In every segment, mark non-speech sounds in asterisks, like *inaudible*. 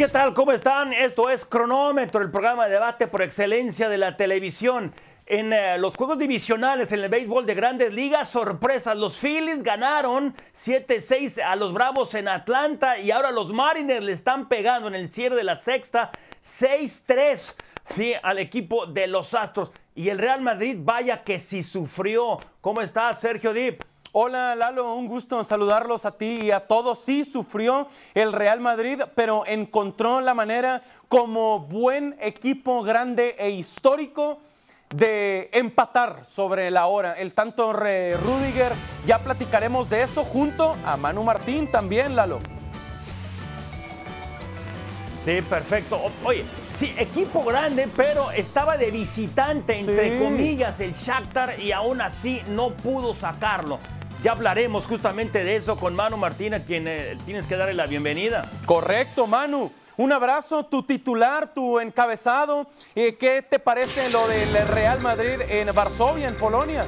¿Qué tal? ¿Cómo están? Esto es Cronómetro, el programa de debate por excelencia de la televisión. En eh, los juegos divisionales en el béisbol de grandes ligas, sorpresas. Los Phillies ganaron 7-6 a los Bravos en Atlanta y ahora los Mariners le están pegando en el cierre de la sexta 6-3 sí, al equipo de los Astros. Y el Real Madrid, vaya que sí sufrió. ¿Cómo estás, Sergio Dip? Hola Lalo, un gusto saludarlos a ti y a todos. Sí, sufrió el Real Madrid, pero encontró la manera como buen equipo grande e histórico de empatar sobre la hora. El tanto Rudiger, ya platicaremos de eso junto a Manu Martín también, Lalo. Sí, perfecto. Oye, sí, equipo grande, pero estaba de visitante, entre comillas, el Shakhtar y aún así no pudo sacarlo. Ya hablaremos justamente de eso con Manu Martín, a quien eh, tienes que darle la bienvenida. Correcto, Manu. Un abrazo, tu titular, tu encabezado. Eh, ¿Qué te parece lo del Real Madrid en Varsovia, en Polonia?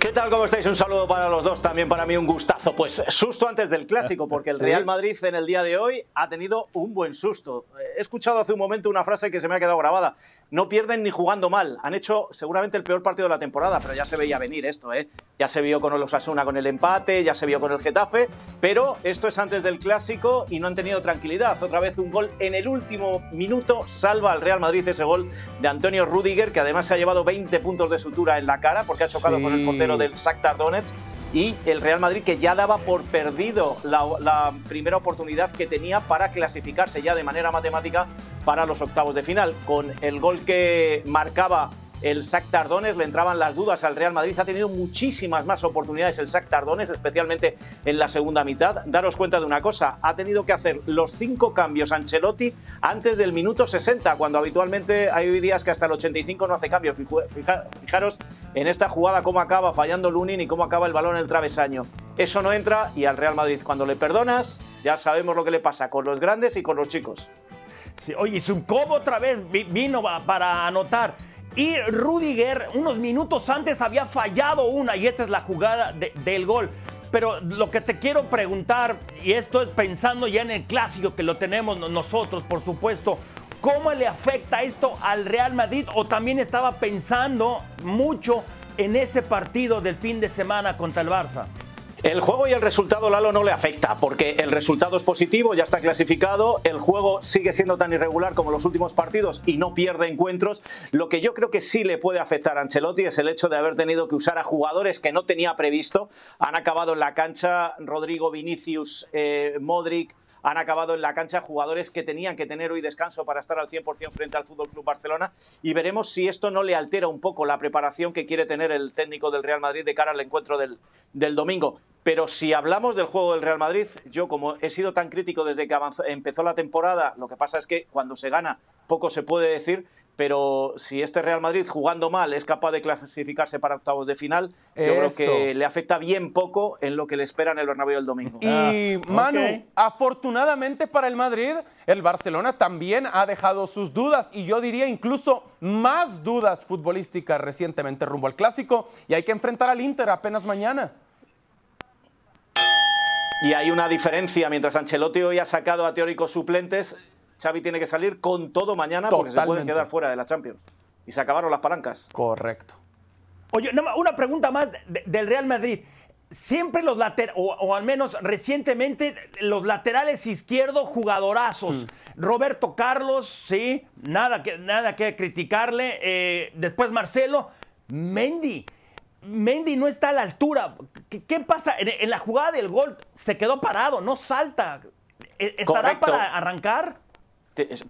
¿Qué tal? ¿Cómo estáis? Un saludo para los dos, también para mí un gustazo. Pues susto antes del clásico, porque el Real Madrid en el día de hoy ha tenido un buen susto. He escuchado hace un momento una frase que se me ha quedado grabada no pierden ni jugando mal. Han hecho seguramente el peor partido de la temporada, pero ya se veía venir esto, ¿eh? Ya se vio con el Osasuna con el empate, ya se vio con el Getafe, pero esto es antes del clásico y no han tenido tranquilidad. Otra vez un gol en el último minuto salva al Real Madrid ese gol de Antonio Rudiger, que además se ha llevado 20 puntos de sutura en la cara porque ha chocado con el portero del Shakhtar Donetsk y el Real Madrid que ya daba por perdido la, primera oportunidad que tenía para clasificarse ya de manera matemática para los octavos de final. Con el gol que marcaba el SAC Tardones, le entraban las dudas al Real Madrid. Ha tenido muchísimas más oportunidades el SAC Tardones, especialmente en la segunda mitad. Daros cuenta de una cosa, ha tenido que hacer los cinco cambios Ancelotti antes del minuto 60, cuando habitualmente hay días que hasta el 85 no hace cambios. Fijaros en esta jugada cómo acaba fallando Lunin y cómo acaba el balón en el travesaño. Eso no entra y al Real Madrid cuando le perdonas ya sabemos lo que le pasa con los grandes y con los chicos. Sí, oye, Subcobo otra vez vino para anotar. Y Rudiger, unos minutos antes, había fallado una, y esta es la jugada del gol. Pero lo que te quiero preguntar, y esto es pensando ya en el clásico que lo tenemos nosotros, por supuesto, ¿cómo le afecta esto al Real Madrid? ¿O también estaba pensando mucho en ese partido del fin de semana contra el Barça? El juego y el resultado Lalo no le afecta porque el resultado es positivo, ya está clasificado, el juego sigue siendo tan irregular como los últimos partidos y no pierde encuentros. Lo que yo creo que sí le puede afectar a Ancelotti es el hecho de haber tenido que usar a jugadores que no tenía previsto. Han acabado en la cancha Rodrigo Vinicius, eh, Modric, han acabado en la cancha jugadores que tenían que tener hoy descanso para estar al 100% frente al Fútbol Club Barcelona y veremos si esto no le altera un poco la preparación que quiere tener el técnico del Real Madrid de cara al encuentro del, del domingo. Pero si hablamos del juego del Real Madrid, yo como he sido tan crítico desde que empezó la temporada, lo que pasa es que cuando se gana poco se puede decir, pero si este Real Madrid jugando mal es capaz de clasificarse para octavos de final, yo creo que le afecta bien poco en lo que le espera en el Bernabéu el domingo. Y ah, Manu, afortunadamente para el Madrid, el Barcelona también ha dejado sus dudas y yo diría incluso más dudas futbolísticas recientemente rumbo al clásico y hay que enfrentar al Inter apenas mañana. Y hay una diferencia, mientras Ancelotti hoy ha sacado a teóricos suplentes, Xavi tiene que salir con todo mañana porque se pueden quedar fuera de la Champions. Y se acabaron las palancas. Correcto. Oye, una pregunta más del Real Madrid. Siempre los laterales, o, al menos recientemente, los laterales izquierdos jugadorazos. Mm. Roberto Carlos, sí, nada que, nada que criticarle. Eh, después Marcelo. Mendy. Mendy no está a la altura. ¿Qué, pasa? En, la jugada del gol se quedó parado, no salta. ¿E, ¿Estará para arrancar?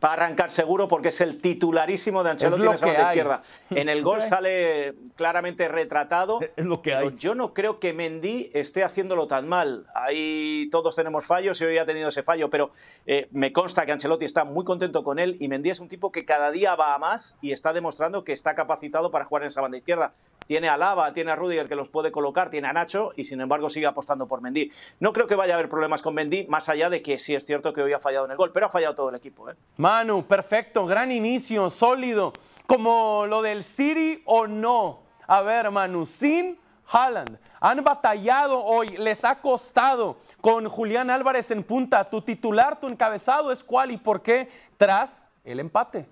Va a arrancar seguro porque es el titularísimo de Ancelotti en esa izquierda. En el gol sale claramente retratado. Es lo que hay. Yo no creo que Mendy esté haciéndolo tan mal. Ahí todos tenemos fallos y hoy ha tenido ese fallo, pero eh, me consta que Ancelotti está muy contento con él y Mendy es un tipo que cada día va a más y está demostrando que está capacitado para jugar en esa banda izquierda tiene a Lava, tiene a Rudiger que los puede colocar, tiene a Nacho y sin embargo sigue apostando por Mendy. No creo que vaya a haber problemas con Mendy, más allá de que sí es cierto que hoy ha fallado en el gol, pero ha fallado todo el equipo. ¿eh? Manu, perfecto, gran inicio, sólido, como lo del City o no. A ver, Manu, sin Haaland. Han batallado hoy, les ha costado con Julián Álvarez en punta. Tu titular, tu encabezado es cuál y por qué tras el empate.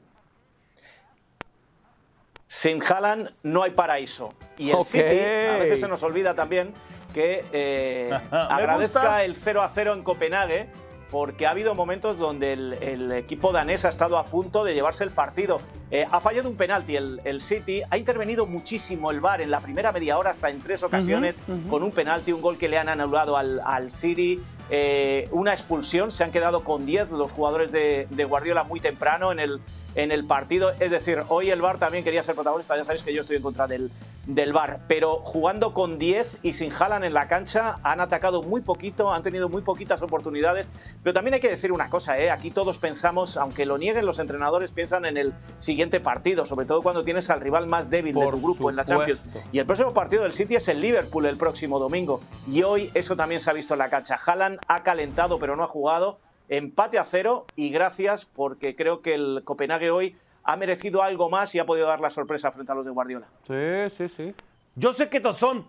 Sin Haaland no hay paraíso. Y el City, a veces se nos olvida también que eh, *laughs* agradezca el 0 a 0 en Copenhague porque ha habido momentos donde el, equipo danés ha estado a punto de llevarse el partido. Eh, ha fallado un penalti el, City, ha intervenido muchísimo el VAR en la primera media hora hasta en tres ocasiones con un penalti, un gol que le han anulado al, al City, eh, una expulsión, se han quedado con 10 los jugadores de, de Guardiola muy temprano en el, en el partido. Es decir, hoy el VAR también quería ser protagonista, ya sabéis que yo estoy en contra del, del VAR, pero jugando con 10 y sin Jalan en la cancha, han atacado muy poquito, han tenido muy poquitas oportunidades, pero también hay que decir una cosa, ¿eh? aquí todos pensamos, aunque lo nieguen los entrenadores, piensan en el siguiente partido, sobre todo cuando tienes al rival más débil de tu grupo en la Champions. Y el próximo partido del City es el Liverpool el próximo domingo, y hoy eso también se ha visto en la cancha. Haaland ha calentado pero no ha jugado, empate a cero y gracias porque creo que el Copenhague hoy ha merecido algo más y ha podido dar la sorpresa frente a los de Guardiola. Sí, sí, sí. Yo sé que estos son,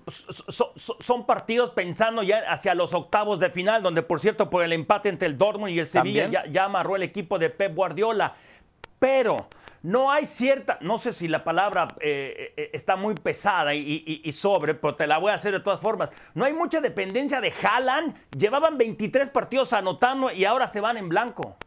son, partidos pensando ya hacia los octavos de final, donde por cierto por el empate entre el Dortmund y el Sevilla ya, ya, amarró el equipo de Pep Guardiola. Pero no hay cierta, no sé si la palabra eh, eh, está muy pesada y, sobre, pero te la voy a hacer de todas formas. No hay mucha dependencia de Haaland. Llevaban 23 partidos anotando y ahora se van en blanco.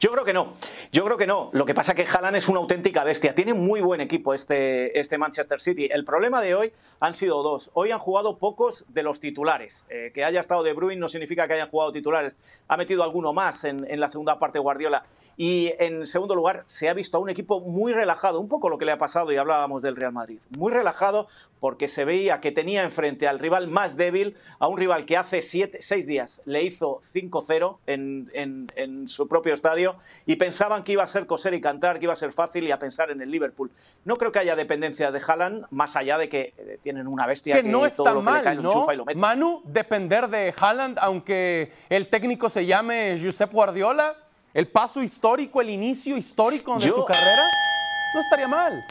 Yo creo que no, yo creo que no. Lo que pasa es que Haaland es una auténtica bestia. Tiene muy buen equipo este, este Manchester City. El problema de hoy han sido dos. Hoy han jugado pocos de los titulares. Eh, que haya estado De Bruyne no significa que hayan jugado titulares. Ha metido alguno más en, en la segunda parte Guardiola. Y en segundo lugar, se ha visto a un equipo muy relajado, un poco lo que le ha pasado y hablábamos del Real Madrid. Muy relajado porque se veía que tenía enfrente al rival más débil, a un rival que hace siete, seis días le hizo 5-0 en, en, en, su propio estadio y pensaban que iba a ser coser y cantar, que iba a ser fácil y a pensar en el Liverpool. No creo que haya dependencia de Haaland, más allá de que eh, tienen una bestia que, no está mal, ¿no? Manu, depender de Haaland, aunque el técnico se llame Josep Guardiola, el paso histórico, el inicio histórico de su carrera, no estaría mal.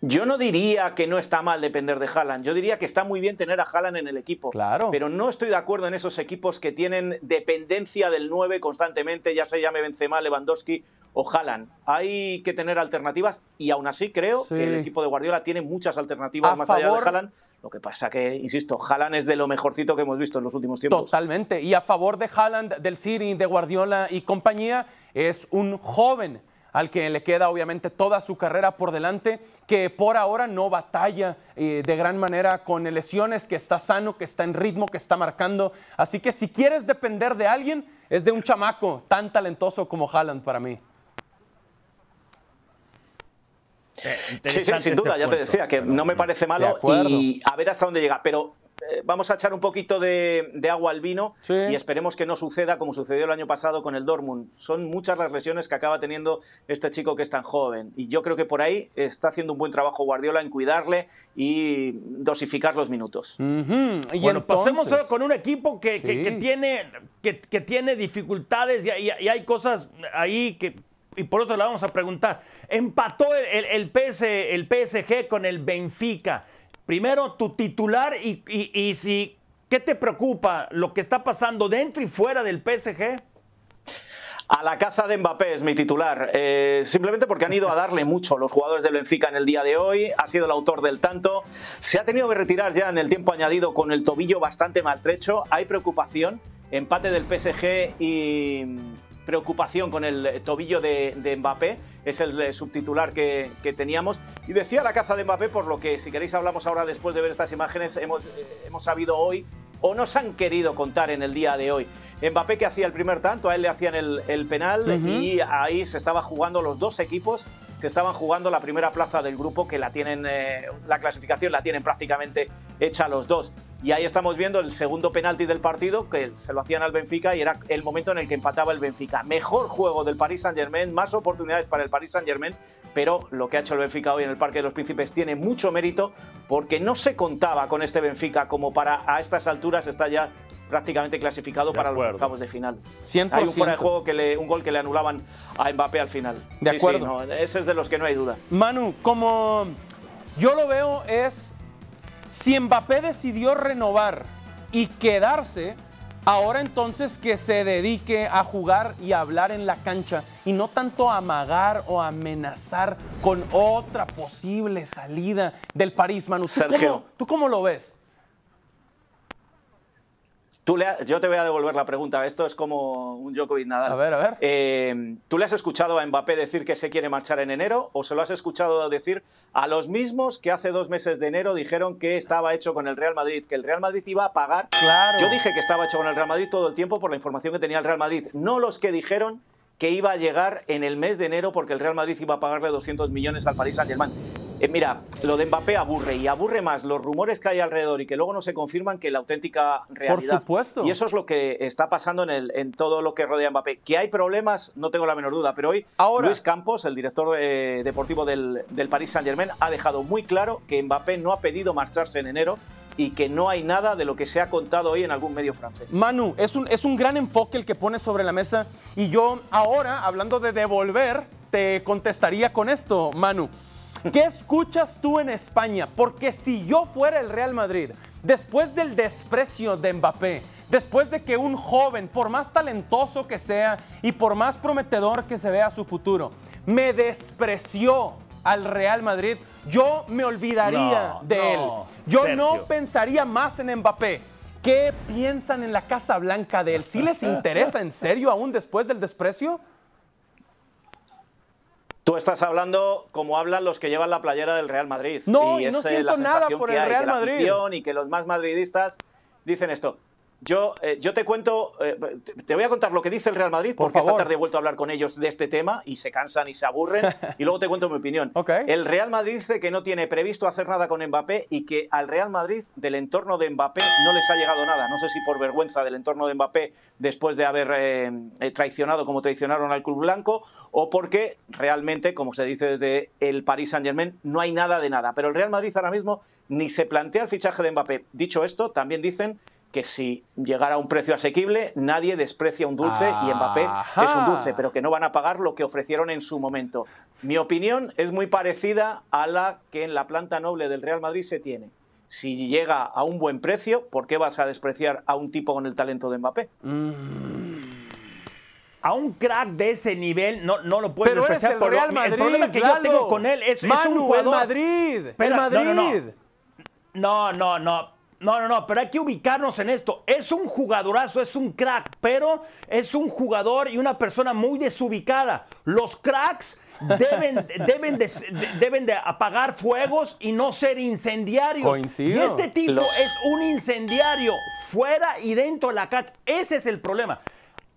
Yo no diría que no está mal depender de Haaland. Yo diría que está muy bien tener a Haaland en el equipo. Claro. Pero no estoy de acuerdo en esos equipos que tienen dependencia del 9 constantemente, ya se llame Benzema, Lewandowski o Haaland. Hay que tener alternativas y aún así creo que el equipo de Guardiola tiene muchas alternativas más allá de Haaland. Lo que pasa que, insisto, Haaland es de lo mejorcito que hemos visto en los últimos tiempos. Totalmente. Y a favor de Haaland, del City, de Guardiola y compañía, es un joven al que le queda obviamente toda su carrera por delante, que por ahora no batalla eh, de gran manera con lesiones, que está sano, que está en ritmo, que está marcando. Así que si quieres depender de alguien, es de un chamaco tan talentoso como Haaland para mí. Eh, sí, sí, sin duda, ya te decía que no me parece malo y a ver hasta dónde llega. Pero vamos a echar un poquito de, agua al vino y esperemos que no suceda como sucedió el año pasado con el Dortmund. Son muchas las lesiones que acaba teniendo este chico que es tan joven y yo creo que por ahí está haciendo un buen trabajo Guardiola en cuidarle y dosificar los minutos. y bueno, pasemos con un equipo que, tiene, que, tiene dificultades y, hay cosas ahí que, y por eso le vamos a preguntar. Empató el, el, el PSG con el Benfica primero tu titular y, si, ¿qué te preocupa lo que está pasando dentro y fuera del PSG? A la caza de Mbappé es mi titular, eh, simplemente porque han ido a darle mucho los jugadores del Benfica en el día de hoy, ha sido el autor del tanto, se ha tenido que retirar ya en el tiempo añadido con el tobillo bastante maltrecho, hay preocupación, empate del PSG y preocupación con el tobillo de, Mbappé, es el eh, subtitular que, teníamos. Y decía la caza de Mbappé, por lo que si queréis hablamos ahora después de ver estas imágenes, hemos, eh, hemos sabido hoy o nos han querido contar en el día de hoy. Mbappé que hacía el primer tanto, a él le hacían el, penal y ahí se estaba jugando los dos equipos, se estaban jugando la primera plaza del grupo que la tienen, eh, la clasificación la tienen prácticamente hecha los dos. Y ahí estamos viendo el segundo penalti del partido, que se lo hacían al Benfica y era el momento en el que empataba el Benfica. Mejor juego del Paris Saint-Germain, más oportunidades para el Paris Saint-Germain, pero lo que ha hecho el Benfica hoy en el Parque de los Príncipes tiene mucho mérito porque no se contaba con este Benfica como para a estas alturas está ya prácticamente clasificado para los octavos de final. 100%. Hay un fuera de juego que le, un gol que le anulaban a Mbappé al final. De acuerdo. ese es de los que no hay duda. Manu, como yo lo veo es Si Mbappé decidió renovar y quedarse, ahora entonces que se dedique a jugar y a hablar en la cancha y no tanto a amagar o amenazar con otra posible salida del París, Manu. ¿Tú, Sergio. Cómo, ¿Tú cómo lo ves? Tú le ha- yo te voy a devolver la pregunta. Esto es como un Djokovic Nadal. A ver, a ver. Eh, ¿Tú le has escuchado a Mbappé decir que se quiere marchar en enero o se lo has escuchado decir a los mismos que hace dos meses de enero dijeron que estaba hecho con el Real Madrid, que el Real Madrid iba a pagar? Claro. Yo dije que estaba hecho con el Real Madrid todo el tiempo por la información que tenía el Real Madrid, no los que dijeron que iba a llegar en el mes de enero porque el Real Madrid iba a pagarle 200 millones al Paris Saint-Germain. Eh, mira, lo de Mbappé aburre y aburre más los rumores que hay alrededor y que luego no se confirman que la auténtica realidad. supuesto. Y eso es lo que está pasando en, el- en todo lo que rodea a Mbappé. Que hay problemas, no tengo la menor duda, pero hoy Ahora- Luis Campos, el director eh, deportivo del, del Paris Saint-Germain, ha dejado muy claro que Mbappé no ha pedido marcharse en enero y que no hay nada de lo que se ha contado hoy en algún medio francés. Manu, es un, es un gran enfoque el que pones sobre la mesa y yo ahora, hablando de devolver, te contestaría con esto, Manu. ¿Qué escuchas tú en España? Porque si yo fuera el Real Madrid, después del desprecio de Mbappé, después de que un joven, por más talentoso que sea y por más prometedor que se vea su futuro, me despreció al Real Madrid, yo me olvidaría No, de no, él. Yo no pensaría más en Mbappé. ¿Qué piensan en la Casa Blanca de él? ¿Sí les *laughs* interesa en serio aún después del desprecio? Tú estás hablando como hablan los que llevan la playera del Real Madrid. No, y es no eh, siento la nada por el Real Madrid. y que los más madridistas dicen esto. Yo, eh, yo te cuento, eh, te- voy a contar lo que dice el Real Madrid, Por porque esta tarde he vuelto a hablar con ellos de este tema y se cansan y se aburren, y luego te cuento mi opinión. *laughs* El Real Madrid dice que no tiene previsto hacer nada con Mbappé y que al Real Madrid, del entorno de Mbappé, no les ha llegado nada. No sé si por vergüenza del entorno de Mbappé después de haber eh, traicionado como traicionaron al Club Blanco, o porque realmente, como se dice desde el Paris Saint-Germain, no hay nada de nada. Pero el Real Madrid ahora mismo ni se plantea el fichaje de Mbappé. Dicho esto, también dicen que si llegara a un precio asequible, nadie desprecia un dulce y Mbappé Ajá. es un dulce, pero que no van a pagar lo que ofrecieron en su momento. Mi opinión es muy parecida a la que en la planta noble del Real Madrid se tiene. Si llega a un buen precio, ¿por qué vas a despreciar a un tipo con el talento de Mbappé? A un crack de ese nivel no, no lo puedes Pero eres despreciar. el Real Madrid, el problema que yo tengo con él es, es Manu, un jugador... el Madrid, Espera, el Madrid. no, no. No, no, no. No, no, no, pero hay que ubicarnos en esto. Es un jugadorazo, es un crack, pero es un jugador y una persona muy desubicada. Los cracks deben, *laughs* deben, de, de- deben de apagar fuegos y no ser incendiarios. Coincido. Y este tipo Los- es un incendiario fuera y dentro de la cancha. Ese es el problema.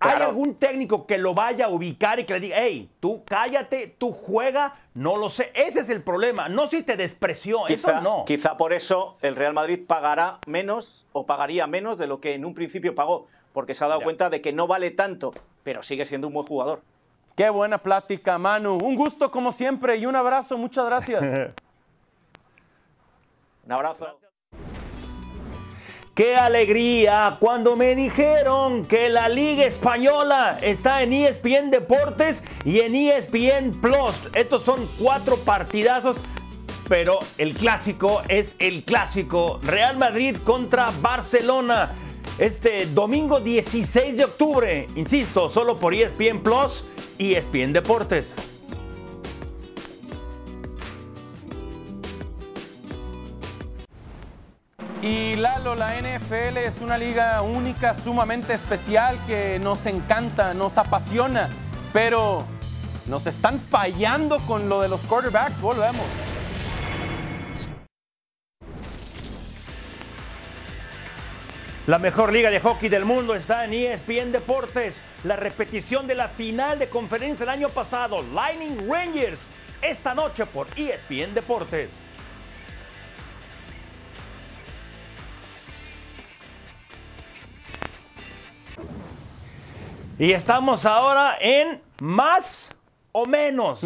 ¿Hay Claro. algún técnico que lo vaya a ubicar y que le diga, hey, tú cállate, tú juega? No lo sé. Ese es el problema. No si te despreció. Quizá, Eso no. quizá por eso el Real Madrid pagará menos o pagaría menos de lo que en un principio pagó, porque se ha dado Ya. cuenta de que no vale tanto, pero sigue siendo un buen jugador. Qué buena plática, Manu. Un gusto como siempre y un abrazo. Muchas gracias. *laughs* Un abrazo. ¡Qué alegría! Cuando me dijeron que la Liga Española está en ESPN Deportes y en ESPN Plus. Estos son cuatro partidazos. Pero el clásico es el clásico. Real Madrid contra Barcelona. Este domingo 16 de octubre. Insisto, solo por ESPN Plus y ESPN Deportes. Y Lalo, la NFL es una liga única, sumamente especial, que nos encanta, nos apasiona, pero nos están fallando con lo de los quarterbacks. Volvemos. La mejor liga de hockey del mundo está en ESPN Deportes. La repetición de la final de conferencia el año pasado, Lightning Rangers, esta noche por ESPN Deportes. Y estamos ahora en más o menos.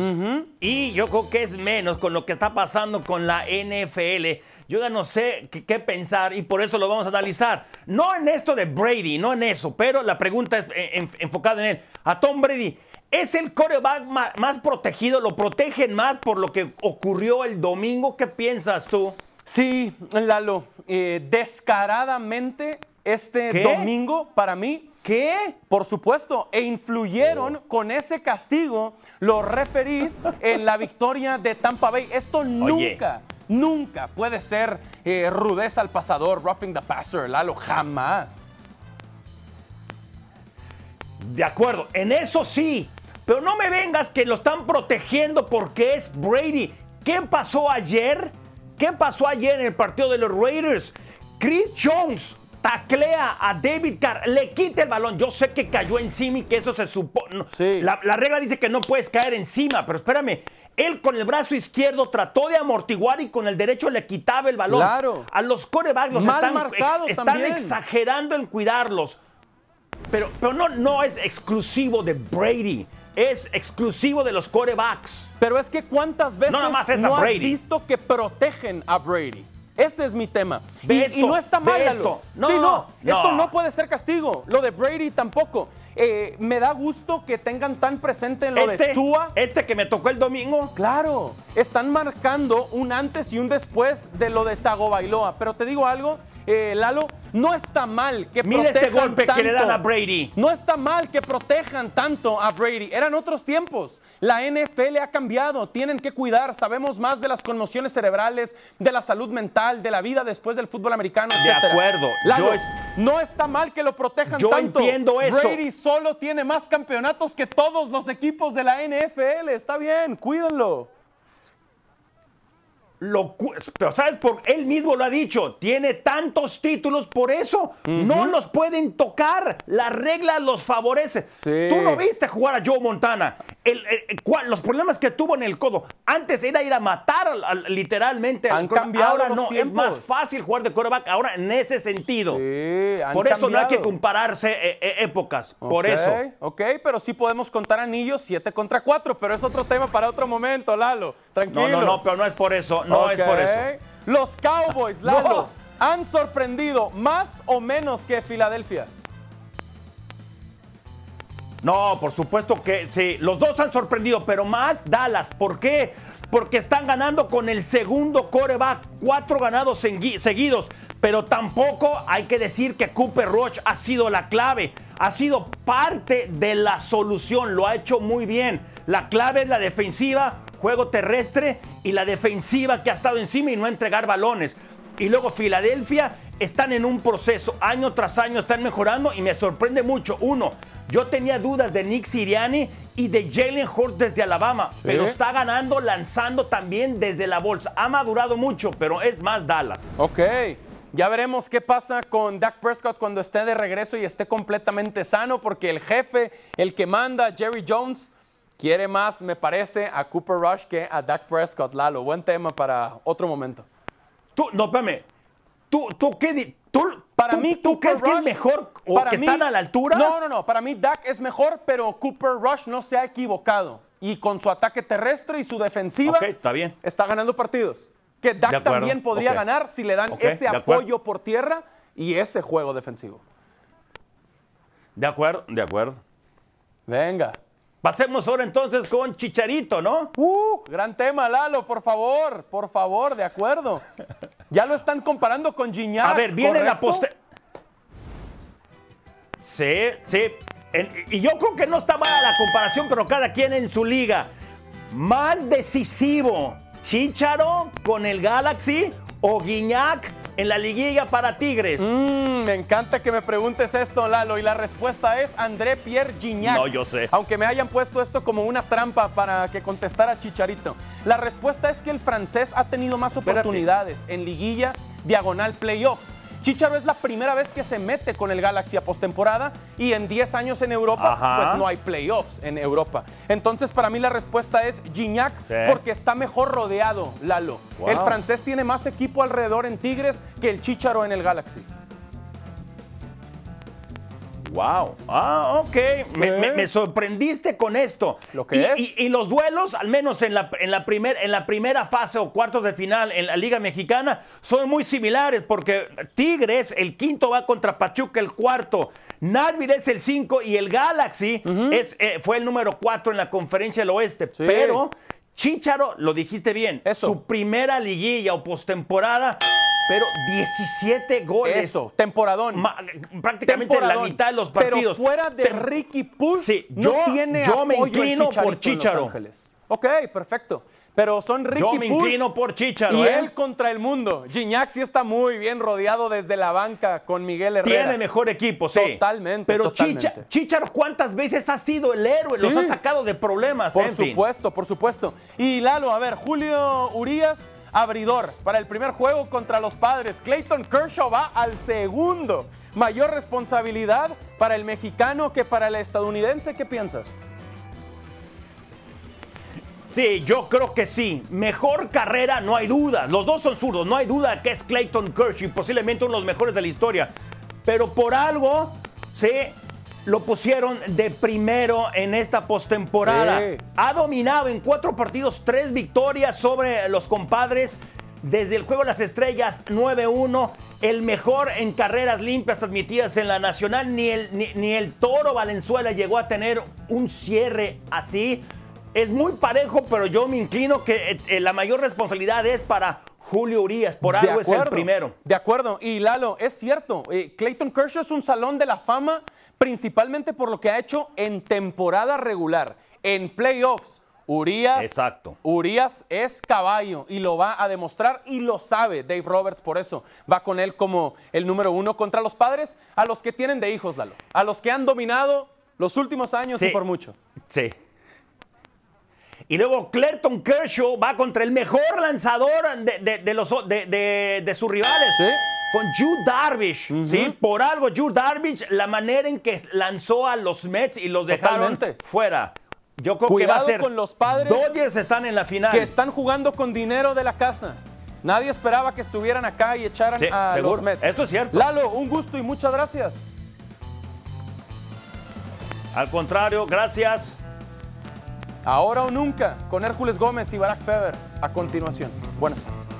Y yo creo que es menos con lo que está pasando con la NFL. Yo ya no sé qué, qué pensar y por eso lo vamos a analizar. No en esto de Brady, no en eso, pero la pregunta es eh, en- enfocada en él. A Tom Brady, ¿es el coreback más protegido? ¿Lo protegen más por lo que ocurrió el domingo? ¿Qué piensas tú? Sí, Lalo, eh, descaradamente este ¿Qué? domingo para mí ¿Qué? Por supuesto, e influyeron con ese castigo los referís en la victoria de Tampa Bay. Esto nunca, nunca puede ser eh, rudeza al pasador, roughing the passer, Lalo, jamás. De acuerdo, en eso sí. Pero no me vengas que lo están protegiendo porque es Brady. ¿Qué pasó ayer? ¿Qué pasó ayer en el partido de los Raiders? Chris Jones taclea a David Carr, le quita el balón. Yo sé que cayó encima y que eso se supone. Sí. La, la regla dice que no puedes caer encima, pero espérame. Él con el brazo izquierdo trató de amortiguar y con el derecho le quitaba el balón. Claro. A los corebacks los Mal están, marcado están también. exagerando en cuidarlos. Pero, pero no, no es exclusivo de Brady. Es exclusivo de los corebacks. Pero es que cuántas veces No, no has visto que protegen a Brady. Ese es mi tema. Y, Ve y esto, no está mal, Lalo. esto. No, sí, no, no. Esto no puede ser castigo. Lo de Brady tampoco. Eh, me da gusto que tengan tan presente en lo Este, de Tua. este que me tocó el domingo. Claro, están marcando un antes y un después de lo de Tagovailoa. Pero te digo algo, eh, Lalo, no está mal que Mira este protejan golpe que le tanto. dan a Brady. No está mal que protejan tanto a Brady. Eran otros tiempos. La NFL ha cambiado. Tienen que cuidar. Sabemos más de las conmociones cerebrales, de la salud mental, de la vida después del fútbol americano, De etcétera. acuerdo. Lalo, Yo es- no está mal que lo protejan Yo tanto. entiendo eso. Brady solo tiene más campeonatos que todos los equipos de la NFL. Está bien, cuídenlo. Lo pero sabes, por él mismo lo ha dicho, tiene tantos títulos, por eso no los pueden tocar. La regla los favorece. Sí. Tú no viste jugar a Joe Montana. El- el- cuál- los problemas que tuvo en el codo. Antes era ir a matar al- al- literalmente. al Han cambiado Ahora los no, es más fácil jugar de quarterback ahora en ese sentido. Sí, han por eso no hay que compararse eh, eh, épocas. Por eso. Ok, pero sí podemos contar anillos 7 contra 4, pero es otro tema para otro momento, Lalo. Tranquilo. No, no, no, pero no es por eso. No es por eso. Los Cowboys, *laughs* Lalo, No. han sorprendido más o menos que Filadelfia. No, por supuesto que sí. Los dos han sorprendido, pero más Dallas. ¿Por qué? Porque están ganando con el segundo coreback, cuatro ganados segui- seguidos. Pero tampoco hay que decir que Cooper Rush ha sido la clave. Ha sido parte de la solución. Lo ha hecho muy bien. La clave es la defensiva, juego terrestre y la defensiva que ha estado encima y no entregar balones. Y luego Filadelfia están en un proceso, año tras año están mejorando y me sorprende mucho. Uno, yo tenía dudas de Nick Siriani y de Jalen Hurts desde Alabama, pero está ganando, lanzando también desde la bolsa. Ha madurado mucho, pero es más Dallas. Ok, ya veremos qué pasa con Dak Prescott cuando esté de regreso y esté completamente sano, porque el jefe, el que manda, Jerry Jones, quiere más, me parece, a Cooper Rush que a Dak Prescott. Lalo, buen tema para otro momento. Tú, no, espérame. ¿Tú, tú qué? Para tú- mí, ¿tú Cooper crees que es mejor o para que mí- están a la altura? No, no, no. Para mí, Dak es mejor, pero Cooper Rush no se ha equivocado. Y con su ataque terrestre y su defensiva, está bien. está ganando partidos. Que Dak también podría ganar si le dan ese apoyo por tierra y ese juego defensivo. De acuerdo, de acuerdo. Venga. Pasemos ahora entonces con Chicharito, ¿no? Uh, gran tema, Lalo, por favor, por favor, de acuerdo. *laughs* Ya lo están comparando con Gignac. A ver, viene la ¿correcto? poste. Sí, sí. En- y yo creo que no está mala la comparación, pero cada quien en su liga. Más decisivo, Chicharo con el Galaxy o Guiñac en la liguilla para Tigres. Mm, me encanta que me preguntes esto, Lalo, y la respuesta es André Pierre Gignac. No, yo sé. Aunque me hayan puesto esto como una trampa para que contestara Chicharito. La respuesta es que el francés ha tenido más oportunidades en liguilla, diagonal playoffs. Chicharo es la primera vez que se mete con el Galaxy a postemporada y en 10 años en Europa, Ajá. pues no hay playoffs en Europa. Entonces, para mí la respuesta es Gignac Sí. porque está mejor rodeado, Lalo. Wow. El francés tiene más equipo alrededor en Tigres que el Chicharo en el Galaxy. Wow. Ah, ok. Me, me- me sorprendiste con esto. Lo que y, es. y- y los duelos, al menos en la, en, la primer- en la primera fase o cuartos de final en la Liga Mexicana, son muy similares porque Tigres, el quinto va contra Pachuca, el cuarto. Nashville es el cinco y el Galaxy es, eh, fue el número cuatro en la conferencia del oeste. Sí. Pero Chicharo, lo dijiste bien, Eso. su primera liguilla o postemporada, pero 17 goles. Eso, temporadón. Ma- prácticamente la mitad de los partidos. Pero fuera de Tem- Ricky Push, Sí, no yo- tiene yo me inclino por. Ángeles. Ok, perfecto. Pero son Ricky Yo me Push inclino por Chícharo, Y ¿eh? él contra el mundo. Gignac sí está muy bien rodeado desde la banca con Miguel Herrera. Tiene mejor equipo, sí. Totalmente, Pero totalmente. Chicha- Chicharo, ¿cuántas veces ha sido el héroe? Los ha sacado de problemas. Por en fin. supuesto, por supuesto. Y Lalo, a ver, Julio Urias, abridor para el primer juego contra los padres. Clayton Kershaw va al segundo. Mayor responsabilidad para el mexicano que para el estadounidense. ¿Qué piensas? Sí, yo creo que sí. Mejor carrera, no hay duda. Los dos son zurdos, no hay duda que es Clayton Kershaw, posiblemente uno de los mejores de la historia. Pero por algo, sí, lo pusieron de primero en esta postemporada. Sí. Ha dominado en cuatro partidos, tres victorias sobre los compadres. Desde el juego de las estrellas 9-1, el mejor en carreras limpias admitidas en la nacional. Ni el, ni, ni el Toro Valenzuela llegó a tener un cierre así. Es muy parejo, pero yo me inclino que eh, eh, la mayor responsabilidad es para Julio Urias. Por algo es el primero. De acuerdo. Y Lalo, es cierto. eh, Clayton Kershaw es un salón de la fama principalmente por lo que ha hecho en temporada regular, en playoffs. Urias, Exacto. Urias es caballo y lo va a demostrar y lo sabe Dave Roberts, por eso va con él como el número uno contra los padres, a los que tienen de hijos, Lalo, a los que han dominado los últimos años y por mucho. Sí. Y luego Clayton Kershaw va contra el mejor lanzador de, de- de los, de, de- de sus rivales. Sí. Con Yu Darvish. ¿sí? Por algo, Yu Darvish, la manera en que lanzó a los Mets y los dejaron Totalmente. fuera. Yo creo que va a ser. con los padres Dodgers están en la final. que están jugando con dinero de la casa. Nadie esperaba que estuvieran acá y echaran Sí, a seguro. los Mets. Esto es cierto. Lalo, un gusto y muchas gracias. Al contrario, gracias. Ahora o nunca, con Hércules Gómez y Barack Feber. A continuación. Buenas tardes.